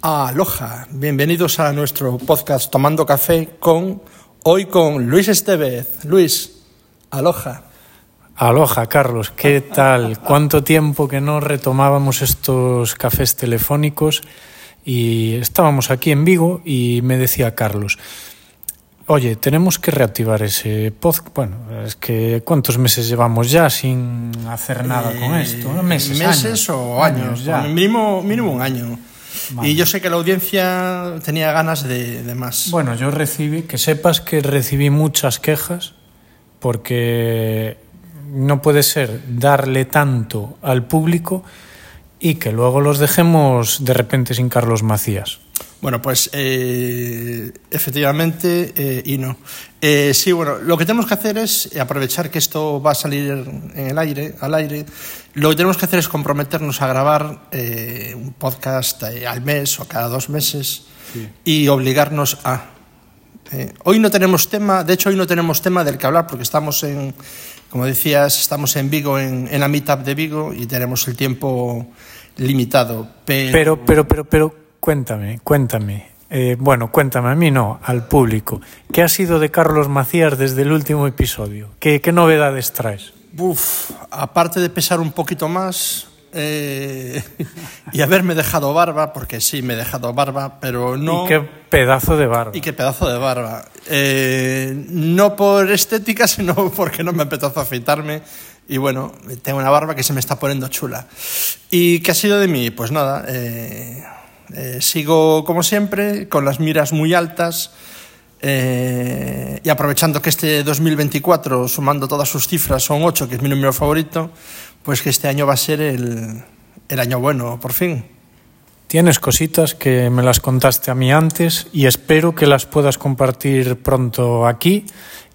Aloha, bienvenidos a nuestro podcast Tomando Café con hoy con Luis Estevez. Luis, aloha. Aloha, Carlos, ¿qué tal? ¿Cuánto tiempo que no retomábamos estos cafés telefónicos? Y estábamos aquí en Vigo y me decía Carlos, oye, tenemos que reactivar ese podcast. Bueno, es que ¿cuántos meses llevamos ya sin hacer nada con esto? Meses, meses años, o años, años ya. Mínimo, mínimo un año. Vale. Y yo sé que la audiencia tenía ganas de, de, más. Bueno, yo recibí, que sepas que recibí muchas quejas porque no puede ser darle tanto al público y que luego los dejemos de repente sin Carlos Macías. Bueno, pues eh, efectivamente eh, y no. Eh, sí, bueno, lo que tenemos que hacer es aprovechar que esto va a salir en el aire, al aire. Lo que tenemos que hacer es comprometernos a grabar eh, un podcast eh, al mes o cada dos meses sí. y obligarnos a. Eh, hoy no tenemos tema, de hecho hoy no tenemos tema del que hablar porque estamos en, como decías, estamos en Vigo, en, en la meetup de Vigo y tenemos el tiempo limitado. Pero, pero, pero, pero, pero cuéntame, cuéntame. Eh, bueno, cuéntame a mí no, al público. ¿Qué ha sido de Carlos Macías desde el último episodio? ¿Qué, qué novedades traes? Uf, aparte de pesar un poquito más eh, y haberme dejado barba, porque sí, me he dejado barba, pero no... ¿Y qué pedazo de barba? Y qué pedazo de barba. Eh, no por estética, sino porque no me apetece afeitarme. Y bueno, tengo una barba que se me está poniendo chula. ¿Y qué ha sido de mí? Pues nada, eh, eh, sigo como siempre, con las miras muy altas. Eh, y aprovechando que este 2024, sumando todas sus cifras, son 8, que es mi número favorito, pues que este año va a ser el, el año bueno, por fin. Tienes cositas que me las contaste a mí antes y espero que las puedas compartir pronto aquí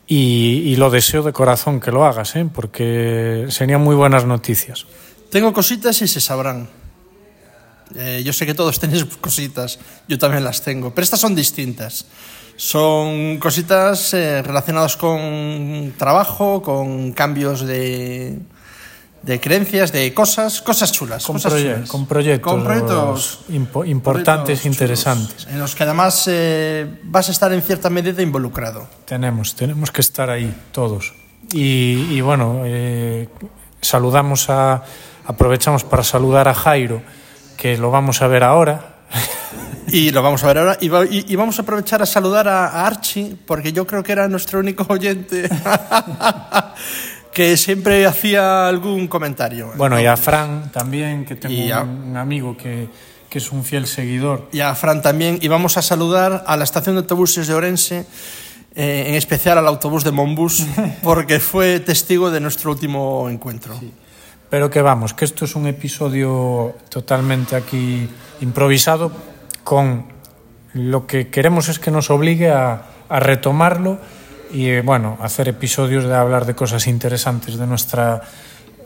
y, y lo deseo de corazón que lo hagas, ¿eh? porque serían muy buenas noticias. Tengo cositas y se sabrán. Eh, yo sé que todos tenéis cositas, yo también las tengo, pero estas son distintas. Son cositas eh, relacionadas con trabajo, con cambios de, de creencias, de cosas, cosas chulas. Con, cosas proye chulas. con proyectos, con proyectos impo importantes, proyectos interesantes. Chulos, en los que además eh, vas a estar en cierta medida involucrado. Tenemos, tenemos que estar ahí todos. Y, y bueno, eh, saludamos a, aprovechamos para saludar a Jairo, que lo vamos a ver ahora. Y lo vamos a ver ahora. Y, va, y, y vamos a aprovechar a saludar a, a, Archie, porque yo creo que era nuestro único oyente. que siempre hacía algún comentario. Bueno, y a Fran también, que tengo a, un amigo que, que, es un fiel seguidor. Y a Fran también. Y vamos a saludar a la estación de autobuses de Orense, eh, en especial al autobús de Monbus, porque fue testigo de nuestro último encuentro. Sí. Pero que vamos, que esto es un episodio totalmente aquí improvisado con lo que queremos es que nos obligue a, retomarlo y bueno, hacer episodios de hablar de cosas interesantes de nuestra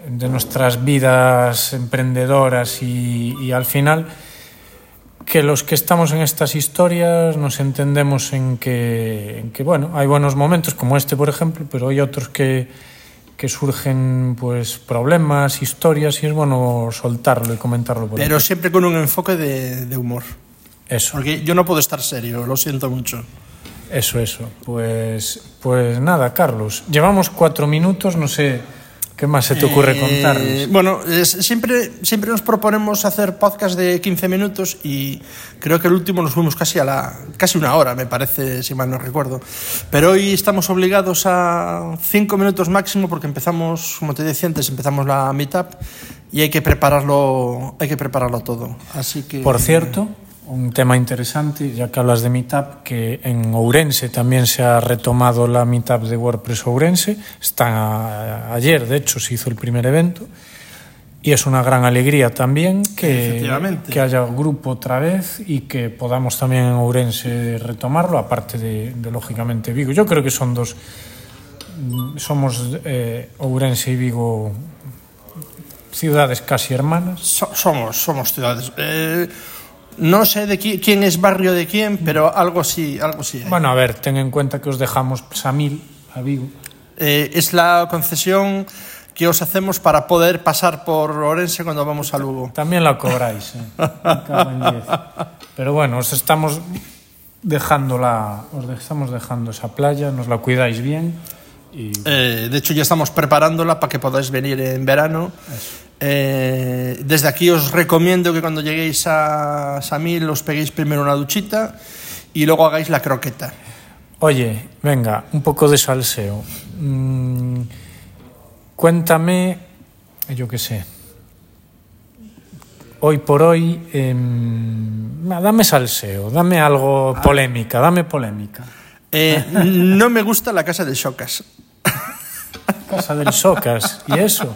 de nuestras vidas emprendedoras y, al final que los que estamos en estas historias nos entendemos en que bueno, hay buenos momentos como este, por ejemplo, pero hay otros que, que surgen pues problemas, historias y es bueno soltarlo y comentarlo. Por Pero aquí. siempre con un enfoque de, de, humor. Eso. Porque yo no puedo estar serio, lo siento mucho. Eso, eso. Pues, pues nada, Carlos. Llevamos cuatro minutos, no sé qué más se te ocurre eh, contarles. Bueno, es, siempre, siempre nos proponemos hacer podcast de 15 minutos y creo que el último nos fuimos casi a la casi una hora, me parece, si mal no recuerdo. Pero hoy estamos obligados a cinco minutos máximo porque empezamos, como te decía antes, empezamos la meetup y hay que prepararlo, hay que prepararlo todo. Así que Por cierto, un tema interesante, ya que hablas de Meetup, que en Ourense también se ha retomado la Meetup de WordPress Ourense. Está ayer, de hecho, se hizo el primer evento. Y es una gran alegría también que, que haya grupo otra vez y que podamos también en Ourense retomarlo, aparte de, de lógicamente Vigo. Yo creo que son dos. Somos eh, Ourense y Vigo ciudades casi hermanas. So, somos, somos ciudades. Eh, no sé de quién es barrio de quién, pero algo sí, algo sí. Hay. Bueno, a ver, ten en cuenta que os dejamos Samil a Vigo. Eh, es la concesión que os hacemos para poder pasar por Orense cuando vamos a Lugo. También la cobráis, ¿eh? Pero bueno, os estamos dejando la, os estamos dejando esa playa, nos la cuidáis bien y Eh, de hecho, ya estamos preparándola para que podáis venir en verano. Eh, desde aquí os recomiendo que cuando lleguéis a Samil os peguéis primero una duchita y luego hagáis la croqueta. Oye, venga, un poco de salseo. Mm, cuéntame, yo qué sé. Hoy por hoy, em, dame salseo, dame algo polémica, dame polémica. Eh, no me gusta la casa de Xocas. Casa del Socas, ¿y eso?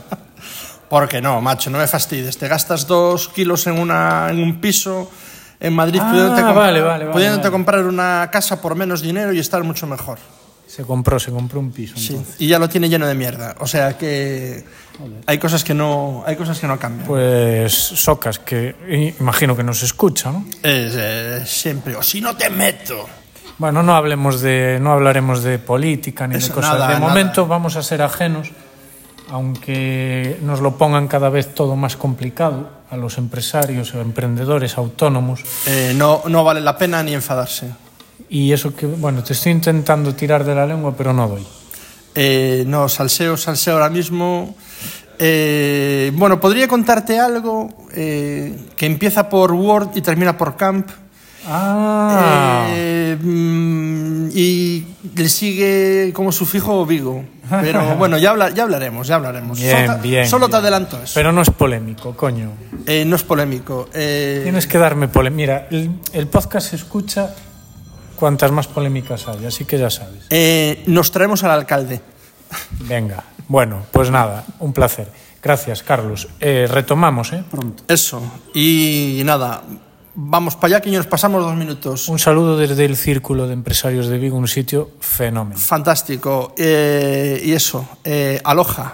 Porque no, macho, no me fastides. Te gastas dos kilos en, una, en un piso en Madrid Ah, pudiéndote, comprar, vale, vale, vale, pudiéndote vale. comprar una casa por menos dinero y estar mucho mejor. Se compró, se compró un piso. Sí, entonces. y ya lo tiene lleno de mierda. O sea que hay cosas que no, hay cosas que no cambian. Pues Socas, que imagino que nos escucha, ¿no? Es, eh, siempre, o si no te meto. Bueno, no hablemos de, no hablaremos de política ni Eso, de cosas. nada, de nada. momento vamos a ser ajenos, aunque nos lo pongan cada vez todo más complicado a los empresarios o emprendedores autónomos. Eh, no, no vale la pena ni enfadarse. Y eso que, bueno, te estoy intentando tirar de la lengua, pero no doy. Eh, no, salseo, salseo ahora mismo. Eh, bueno, podría contarte algo eh, que empieza por Word y termina por Camp. Ah, Eh, mm, y le sigue como sufijo Vigo. Pero bueno, ya, habla- ya hablaremos, ya hablaremos. bien, solo te- bien. Solo te adelanto eso. Pero no es polémico, coño. Eh, no es polémico. Eh, Tienes que darme polémica. Mira, el, el podcast se escucha cuantas más polémicas hay, así que ya sabes. eh, nos traemos al alcalde. Venga, bueno, pues nada, un placer. Gracias, Carlos. Eh, retomamos, ¿eh? Pronto. Eso. Y nada, vamos para allá que nos pasamos dos minutos. Un saludo desde el Círculo de Empresarios de Vigo, un sitio fenómeno. Fantástico. Eh, y eso, eh, aloja.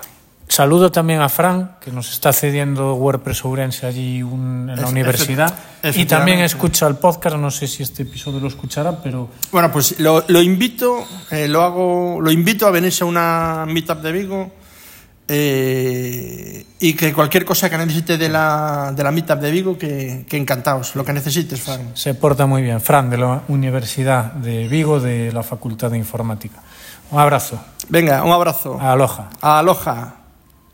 Saludo también a Fran, que nos está cediendo WordPress Ourense allí un- en la universidad. Y también escucha el podcast, no sé si este episodio lo escuchará, pero Bueno, pues lo, lo invito, eh, lo hago, lo invito a venirse a una meetup de Vigo eh, y que cualquier cosa que necesite de la, de la meetup de Vigo, que, que encantados, lo que necesites, Fran. se porta muy bien. Fran, de la Universidad de Vigo, de la Facultad de Informática. Un abrazo. Venga, un abrazo. Aloha. Aloja.